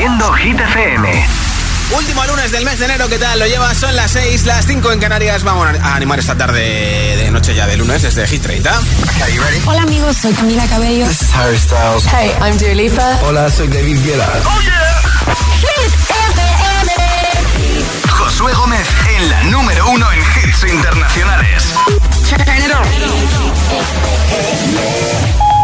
siendo Hit FM. Último lunes del mes de enero, ¿qué tal? Lo llevas, son las 6, las 5 en Canarias. Vamos a animar esta tarde de noche ya de lunes desde Hit 30. Hola amigos, soy Camila Cabello. This is Harry Styles. Hey, I'm Dua Lipa. Hola, soy David Guetta. ¡Oh, yeah! Hit FM. Josué Gómez en la número uno en hits internacionales.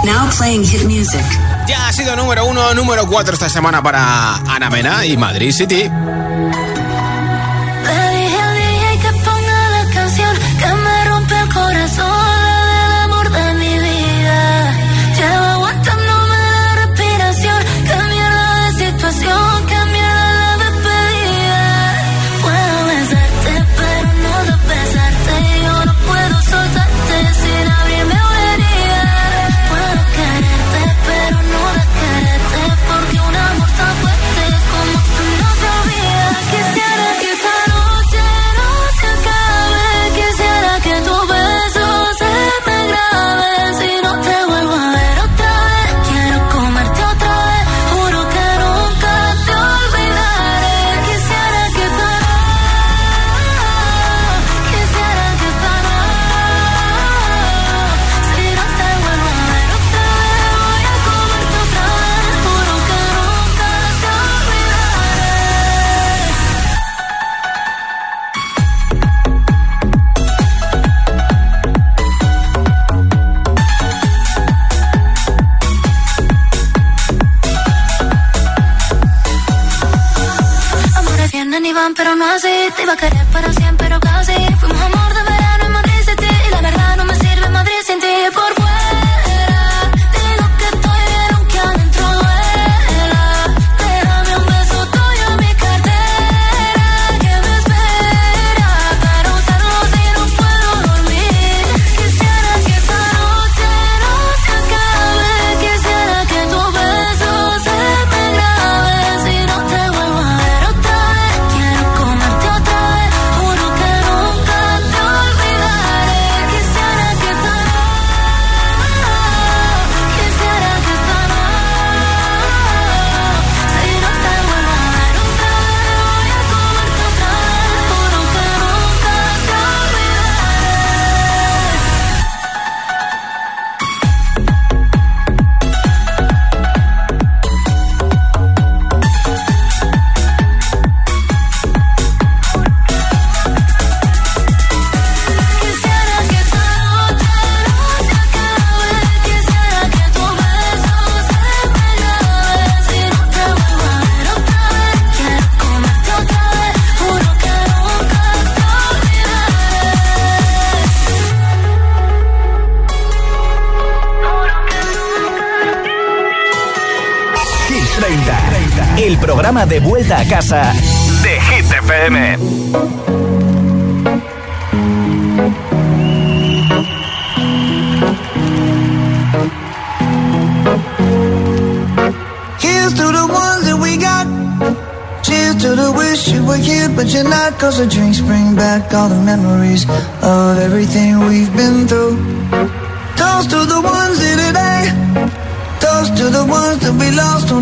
Now playing hit music. Ya ha sido número uno, número cuatro esta semana para Ana Mena y Madrid City. querer, pero si vuelta a casa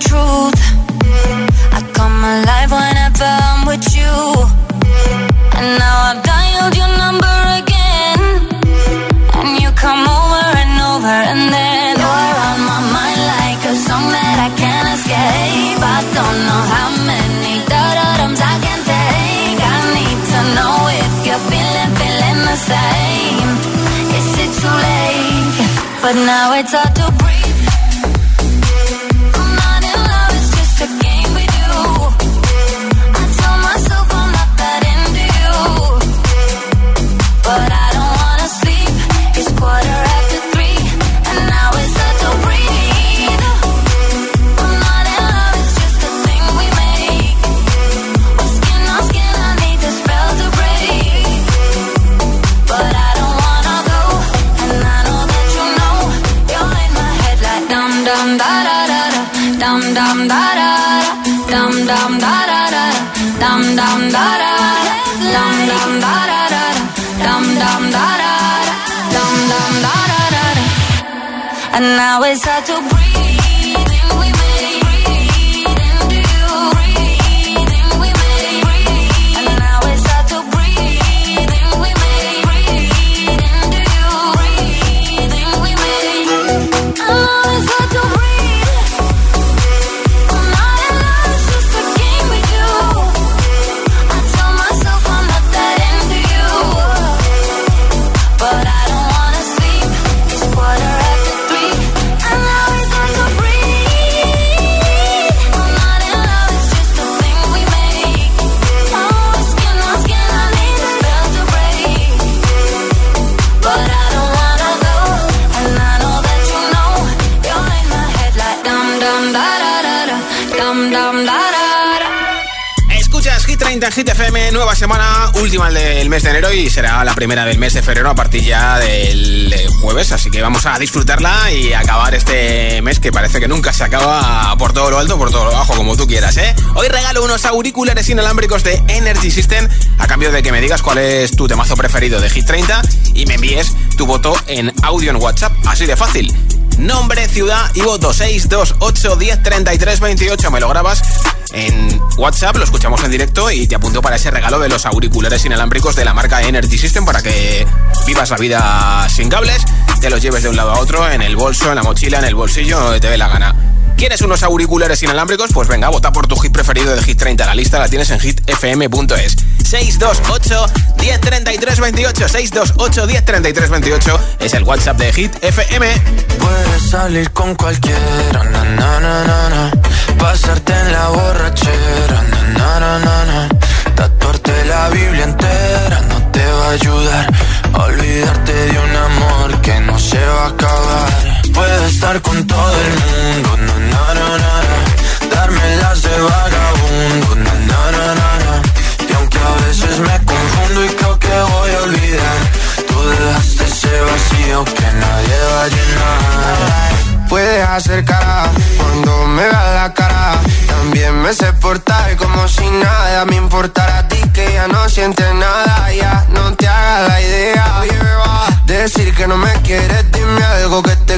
Truth. I come alive whenever I'm with you. And now I've dialed your number again. And you come over and over, and then you're on my mind like a song that I can't escape. I don't know how many da-da-dums I can take. I need to know if you're feeling, feeling the same. Is it too late? But now it's hard to breathe. And now it's hard to breathe en Hit FM, nueva semana, última del mes de enero y será la primera del mes de febrero a partir ya del eh, jueves, así que vamos a disfrutarla y acabar este mes que parece que nunca se acaba por todo lo alto, por todo lo bajo, como tú quieras, ¿eh? Hoy regalo unos auriculares inalámbricos de Energy System a cambio de que me digas cuál es tu temazo preferido de Hit 30 y me envíes tu voto en audio en WhatsApp, así de fácil. Nombre, ciudad y voto 628 10 33 28. Me lo grabas en WhatsApp, lo escuchamos en directo y te apunto para ese regalo de los auriculares inalámbricos de la marca Energy System para que vivas la vida sin cables, te los lleves de un lado a otro, en el bolso, en la mochila, en el bolsillo, donde te dé la gana. ¿Quieres unos auriculares inalámbricos? Pues venga, vota por tu hit preferido de Hit 30. La lista la tienes en hitfm.es. 628 1033 28 628 1033 28 es el WhatsApp de Hit FM. Puedes salir con cualquiera, na, na, na, pasarte en la borrachera, na, tatuarte la Biblia entera no te va a ayudar. Olvidarte de un amor que no se va a acabar. Puedes estar con todo el mundo, na, na, na, na, darme las de vagabundo, na, na, na, na, y aunque a veces me confundo y creo que voy a olvidar, tú dejaste ese vacío que nadie va a llenar. Puedes hacer cara cuando me veas la cara. También me sé portar como si nada me importara a ti que ya no sientes nada. Ya no te hagas la idea. Decir que no me quieres, dime algo que te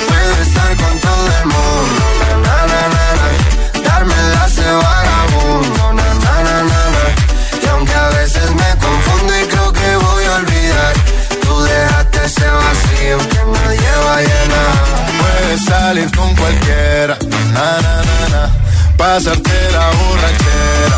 Estar con todo el mundo, na, na, na, na. darme las de vagabundo, na, na, na, na. y aunque a veces me confundo y creo que voy a olvidar, tú dejaste ese vacío que nadie va a llenar. Puedes salir con cualquiera, na, na, na, na. pasarte la borrachera,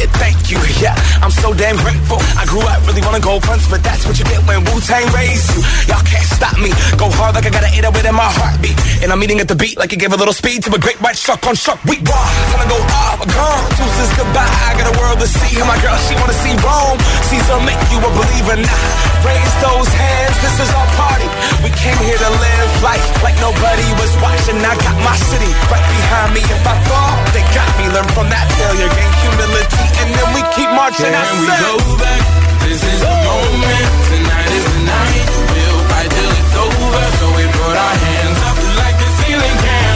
it? Thank you. Yeah, I'm so damn grateful. I grew up really wanna go fronts, but that's what you get when Wu-Tang raised you. Y'all can't stop me. Go hard like I gotta an 808 in my heartbeat. And I'm eating at the beat like it gave a little speed to a great white shark on shark. We raw. Time to go off. Gone. Deuces goodbye. I got a world to see. And my girl, she wanna see Rome. Caesar make you a believer was. I got my city right behind me. If I fall, they got me. Learn from that failure. Gain humility. And then we keep marching. Can I we go back? This is the moment. Tonight is the night. We'll fight till it's over. So we put our hands up like the ceiling can't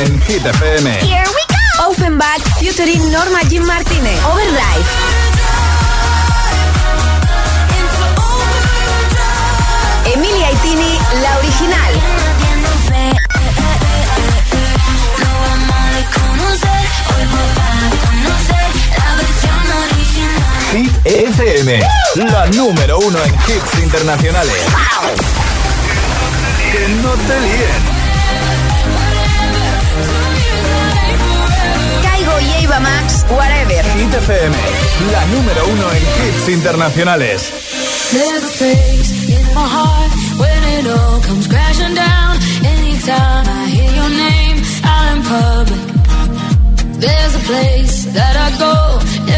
En Hit FM. Here we go. Offenbach featuring Norma Jean Martínez. Overdrive. Emilia Itini, la original. Hit FM, la número uno en hits internacionales. Que no te líen. Eva Max, Whatever. Hit FM, la número uno en hits internacionales. There's a space in my heart when it all comes crashing down. Anytime I hear your name out in public. There's a place that I go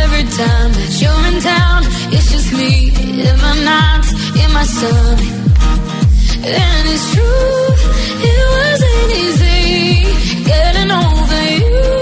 every time that you're in town. It's just me in my nights, in my stomach. And it's true, it wasn't easy getting over you.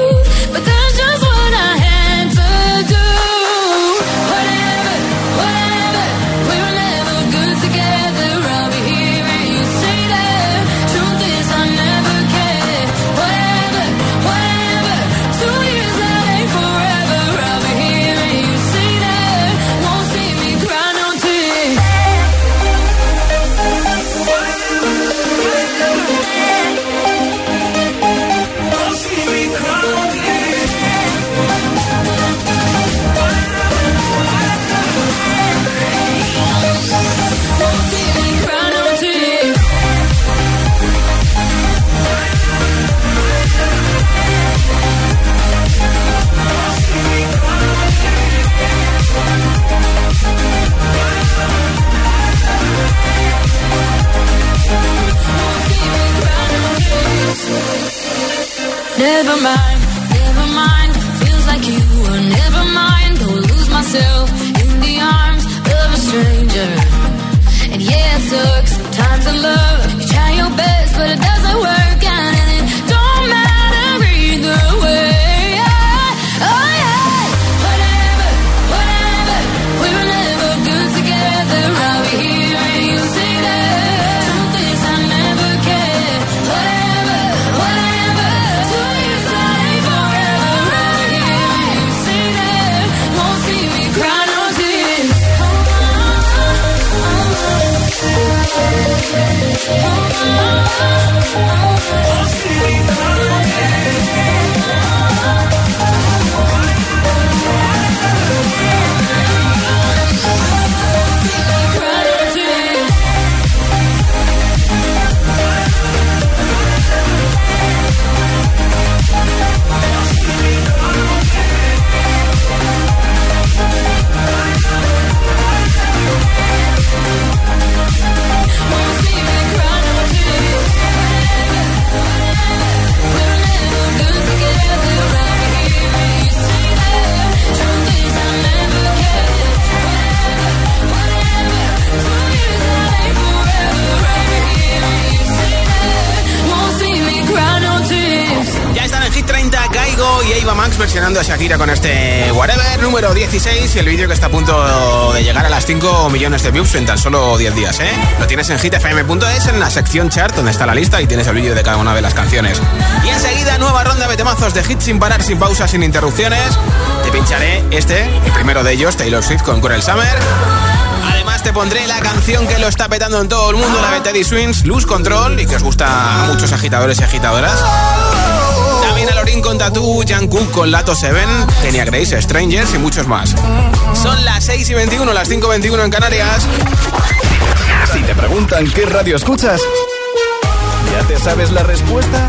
Never mind, versionando a Shakira con este Whatever número 16 y el vídeo que está a punto de llegar a las 5 millones de views en tan solo 10 días, ¿eh? Lo tienes en hitfm.es en la sección chart donde está la lista y tienes el vídeo de cada una de las canciones. Y enseguida nueva ronda de temazos de hits sin parar, sin pausas, sin interrupciones. Te pincharé este, el primero de ellos, Taylor Swift con Cruel Summer. Además te pondré la canción que lo está petando en todo el mundo, la de Teddy Swings, Lose Control, y que os gusta a muchos agitadores y agitadoras. Alorín con Tattoo, Jan Cook con Lato Seven, Kenya Grace, Strangers y muchos más. Son las 6 y 21, las 5 y 21 en Canarias. Si te preguntan qué radio escuchas, ¿ya te sabes la respuesta?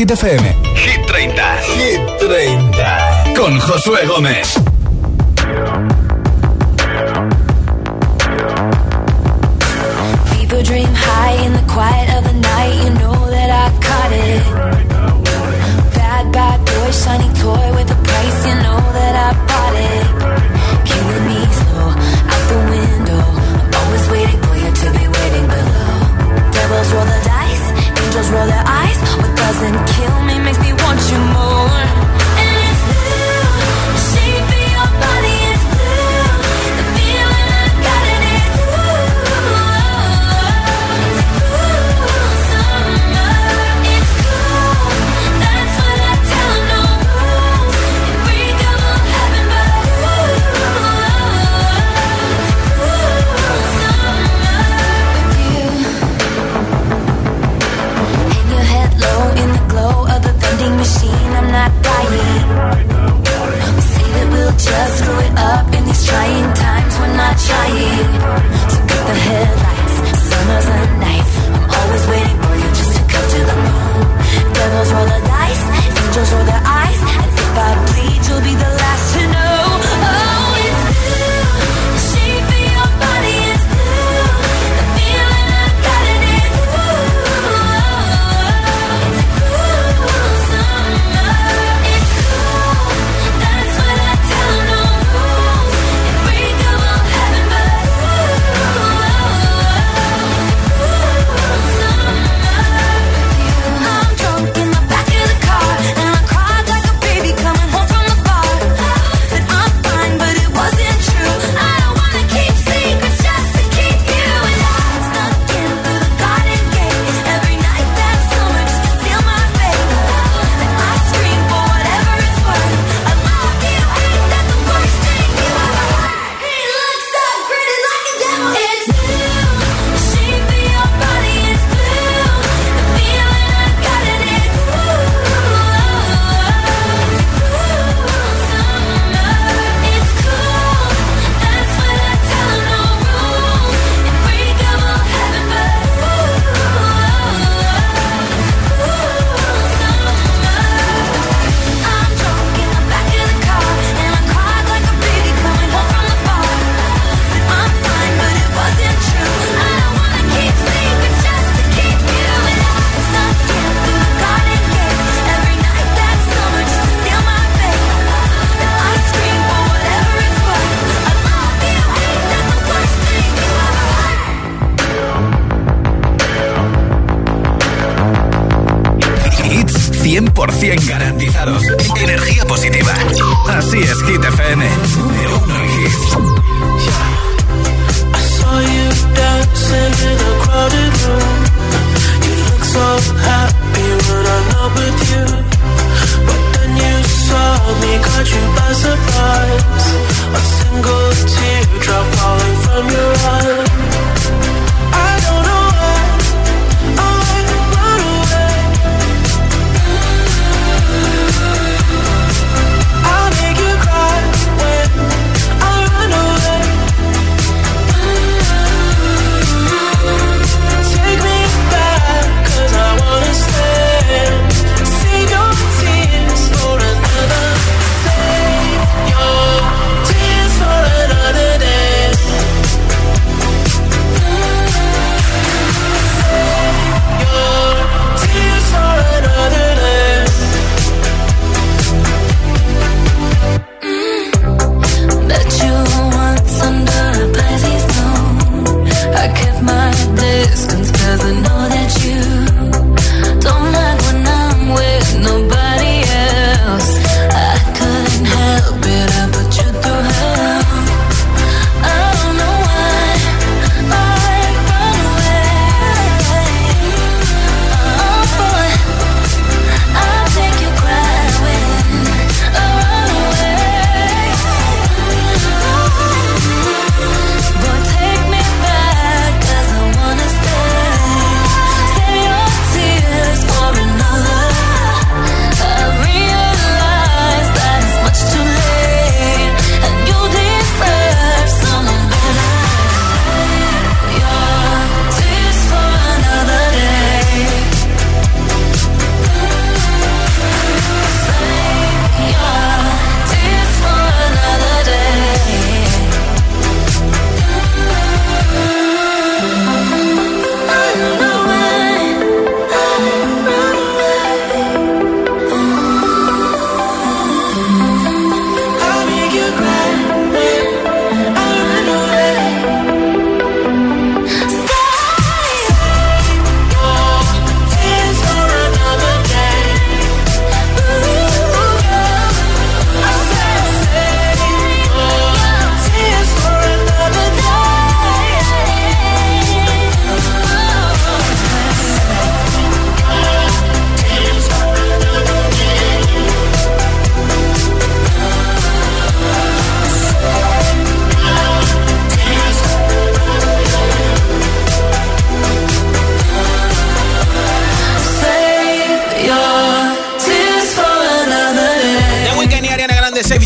Hit FM. Hit 30. Hit 30. Con Josué Gómez.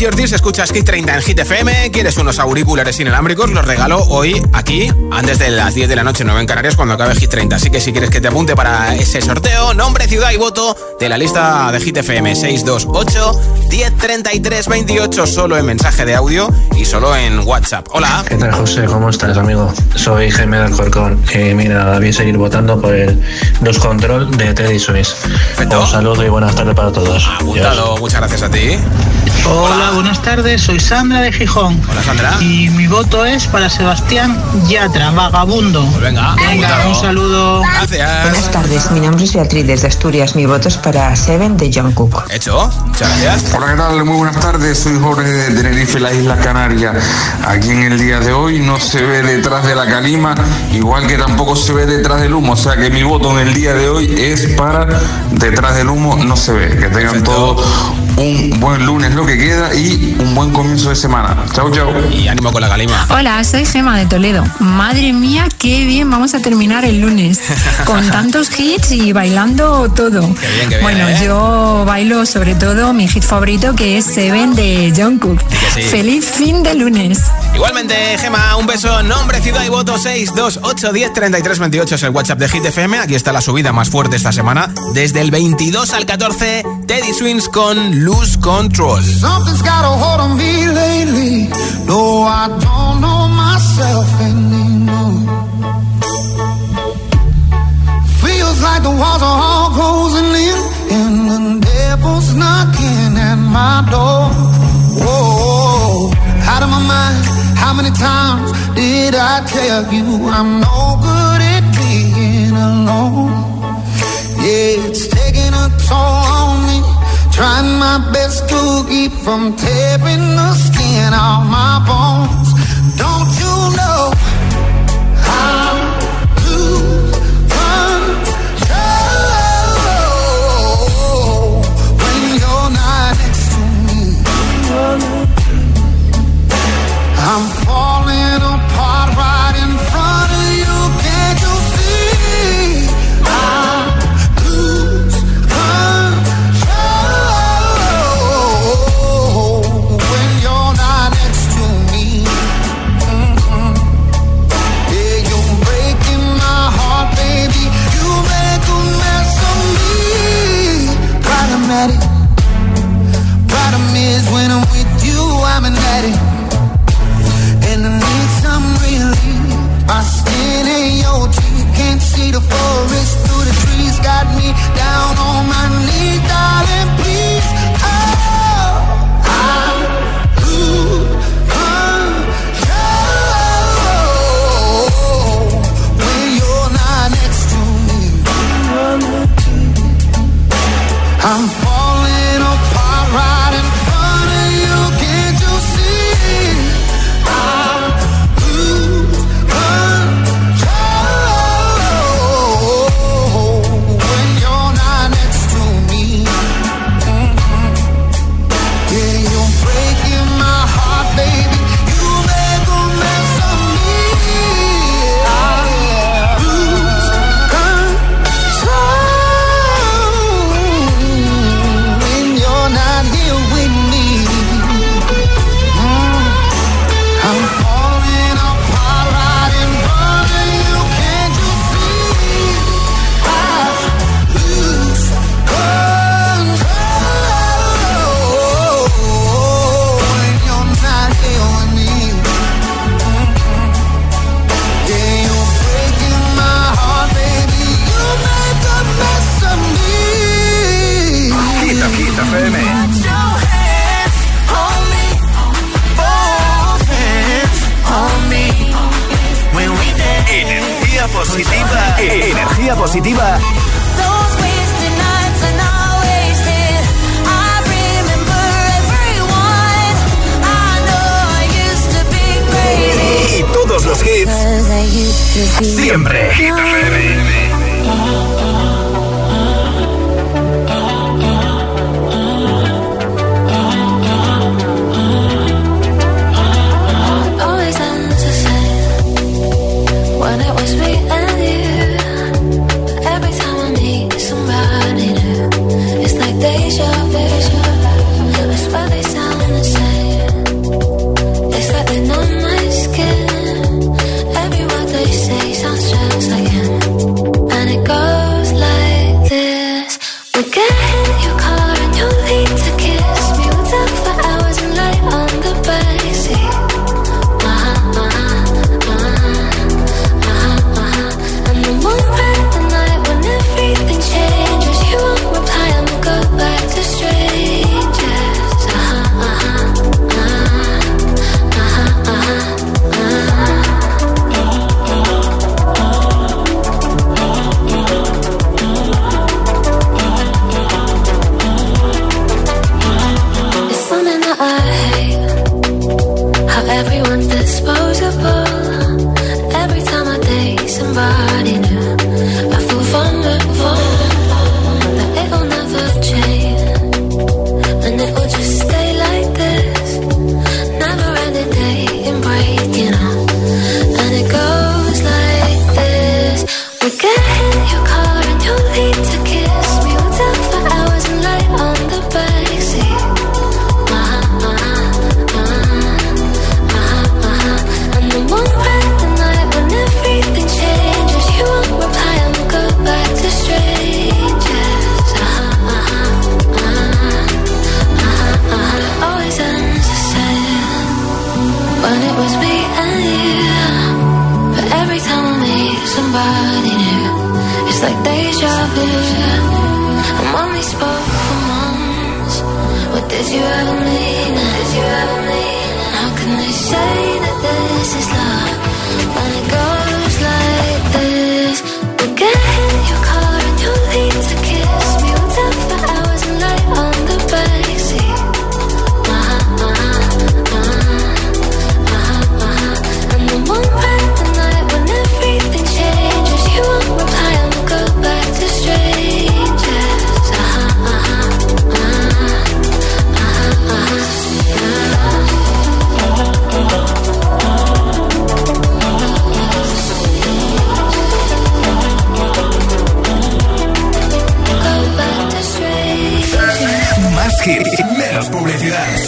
Escuchas Hit 30 en Hit FM. ¿Quieres unos auriculares inalámbricos? Los regalo hoy aquí, antes de las 10 de la noche, 9 en Canarias, cuando acabe Hit 30. Así que si quieres que te apunte para ese sorteo, nombre, ciudad y voto de la lista de Hit FM 628 1033 28, solo en mensaje de audio y solo en WhatsApp. Hola. ¿Qué tal, José? ¿Cómo estás, amigo? Soy Jaime del Corcón. Eh, mira, voy a seguir votando por el Los Control de Teddy Swiss. Un saludo y buenas tardes para todos. Apuntado, muchas gracias a ti. Hola, buenas tardes, soy Sandra de Gijón. Hola, Sandra. Y mi voto es para Sebastián Yatra, vagabundo. Pues venga, Venga, un saludo. Gracias. Buenas tardes, mi nombre es Beatriz desde Asturias. Mi voto es para Seven de John Cook. Hecho, muchas gracias. Hola, ¿qué tal? Muy buenas tardes, soy Jorge de Tenerife, la isla Canaria. Aquí en el día de hoy no se ve detrás de la calima, igual que tampoco se ve detrás del humo. O sea que mi voto en el día de hoy es para detrás del humo no se ve. Que tengan todos un buen lunes lo que queda y un buen comienzo de semana. Chao, chao. Y ánimo con la calima. Hola, soy Gema de Toledo. Madre mía, qué bien vamos a terminar el lunes. Con tantos hits y bailando todo. Qué bien, qué bien, bueno, ¿eh? yo bailo sobre todo mi hit favorito que es Seven de John Cook. que sí. Feliz fin de lunes. Igualmente, Gema, un beso, nombre, ciudad y voto 628 10 33 28 es el WhatsApp de Hit FM. Aquí está la subida más fuerte esta semana. Desde el 22 al 14, Teddy Swings con Lose Control. Something's got a hold on me lately. No, I don't know myself anymore. Feels like the walls are all closing in, and the devil's knocking at my door. Whoa, out of my mind. How many times did I tell you I'm no good at being alone? Yeah, it's taking a toll Trying my best to keep from tearing the skin off my bones.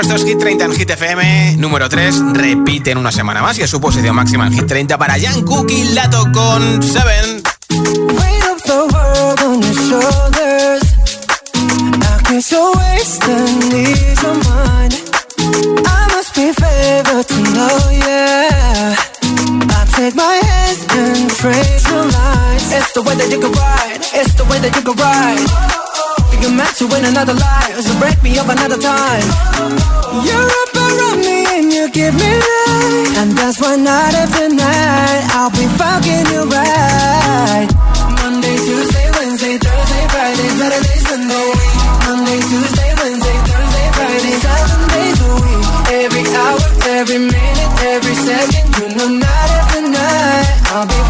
esto es Hit 30 en Hit FM. Número 3, repite en una semana más y es su posición máxima en Hit 30 para Jan Cookie Lato con Seven. Break me up another time. You're up around me and you give me life. And that's why night after night I'll be fucking you right. Monday, Tuesday, Wednesday, Thursday, Friday, Saturday, Sunday. Monday, Tuesday, Wednesday, Thursday, Friday Seven days a week. Every hour, every minute, every second. You know night after night I'll be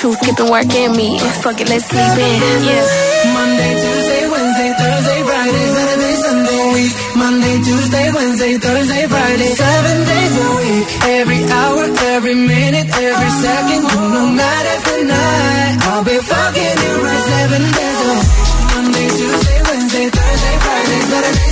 You skipping work and me. Fuck it, let's sleep in. Yeah. Monday, Tuesday, Wednesday, Thursday, Friday, Saturday, Sunday, week. Monday, Tuesday, Wednesday, Thursday, Friday, seven days a week. Every hour, every minute, every second, no night after night. I'll be fucking you right seven days a week. Monday, Tuesday, Wednesday, Thursday, Friday, Saturday,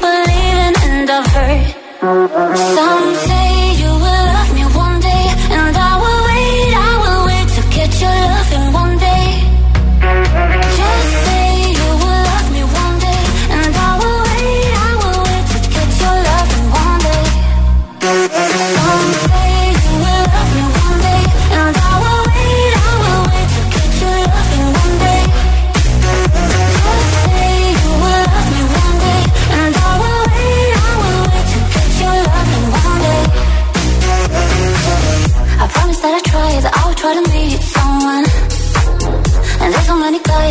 believing, and I've heard. Some say you will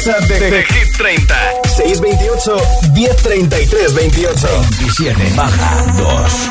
WhatsApp de, de Hit 30. 628 1033 28. 27 baja 2.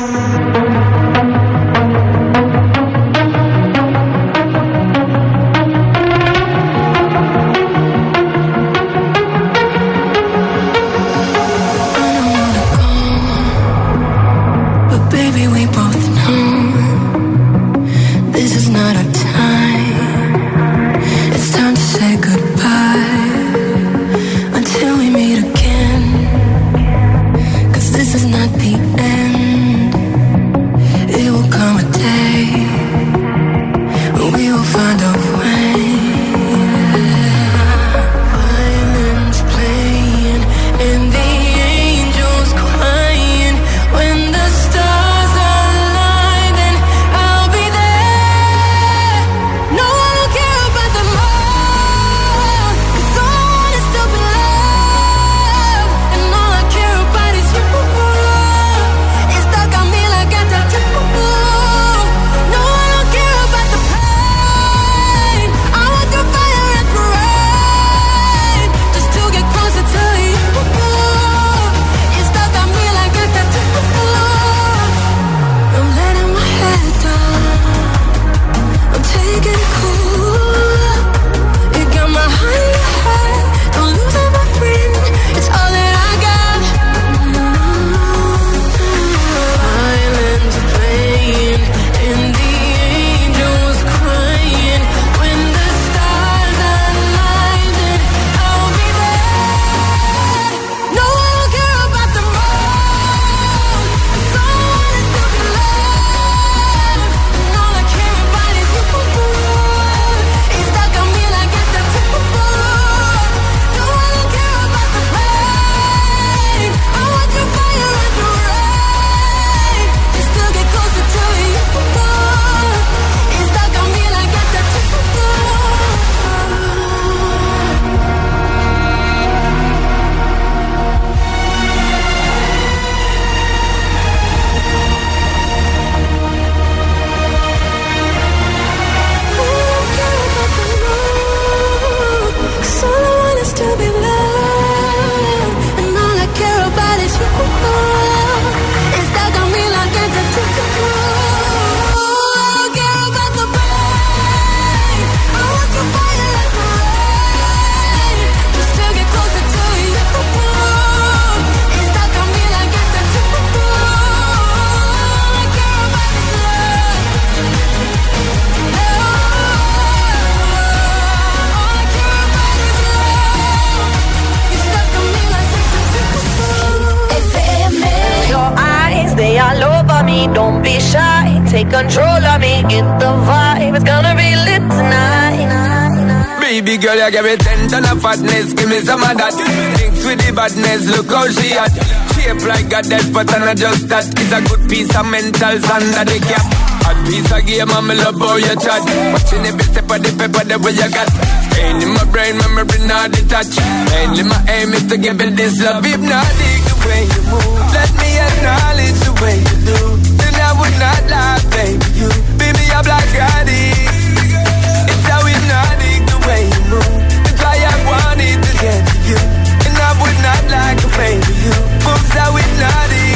I give me ten ton of fatness, give me some of that. Thinks with the badness, look how she at. Shape like a death, but I'm not just that. It's a good piece of mental sand under the cap. A piece of gear, mama love how you chat. Watching every step of the paper, the way you got. Staying in my brain, memory not detached. Mainly my aim is to give it this love. If not, the way you move. Let me acknowledge the way you do. Then I would not lie, baby. You beat me up black I did. It's how we not the way When you comes, I will not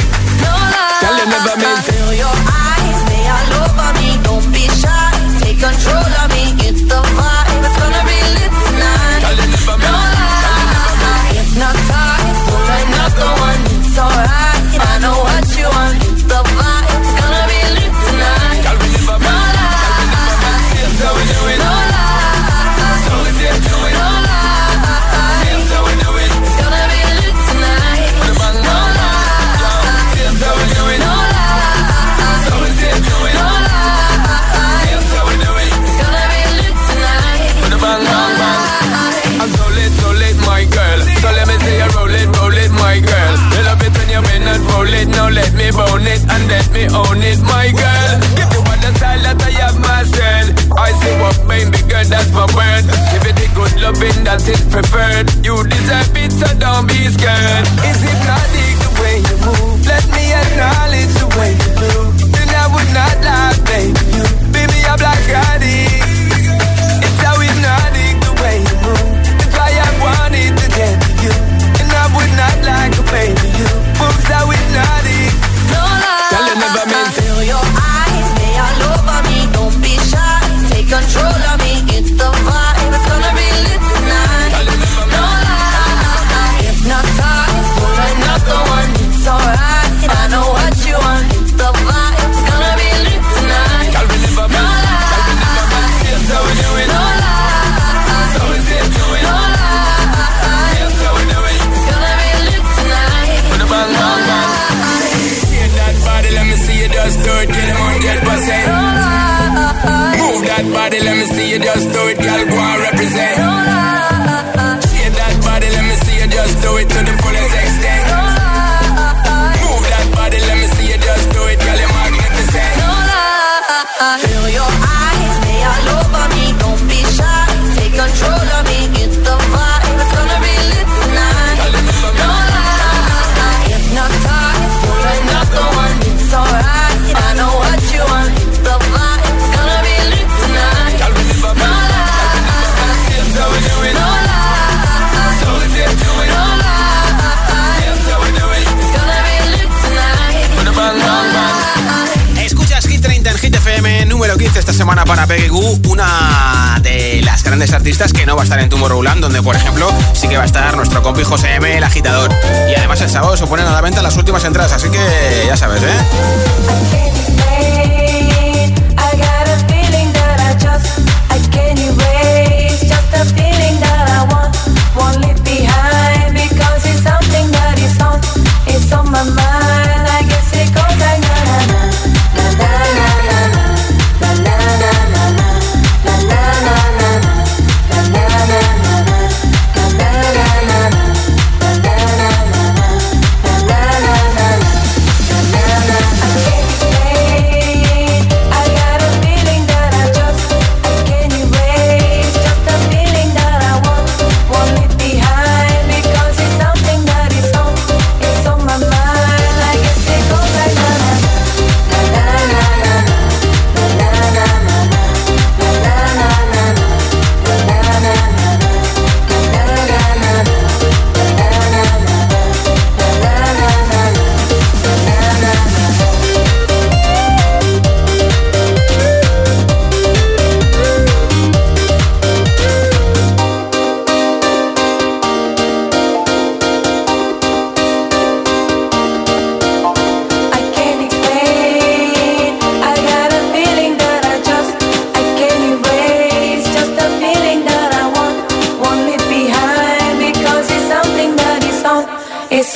para una de las grandes artistas que no va a estar en Tomorrowland, donde por ejemplo sí que va a estar nuestro compi José M, el agitador. Y además el sábado se ponen a la venta las últimas entradas, así que ya sabes, ¿eh?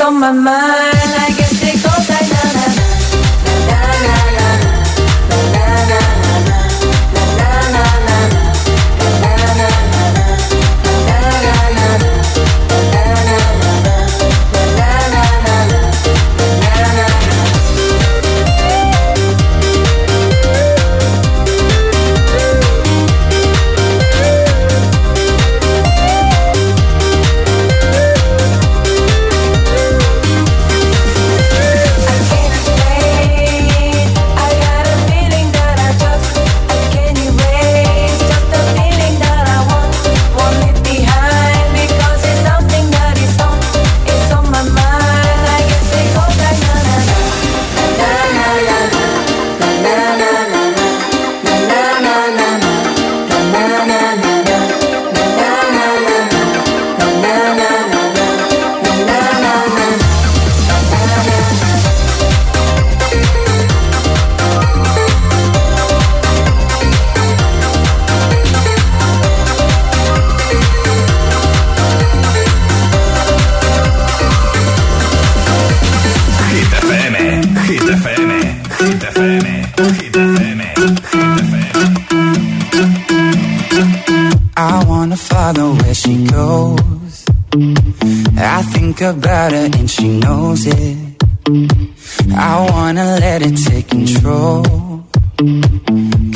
on my mind.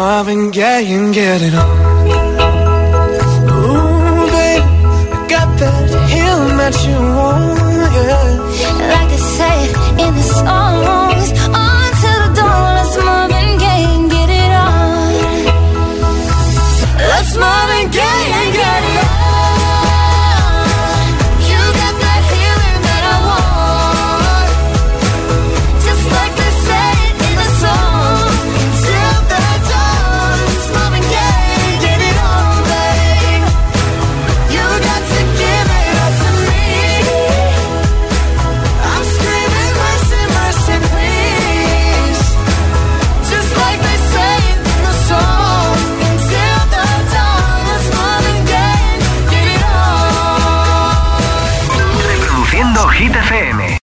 Marvin Gaye and get it on. Ooh, babe, I got that healing that you want, yeah. Like they say in the song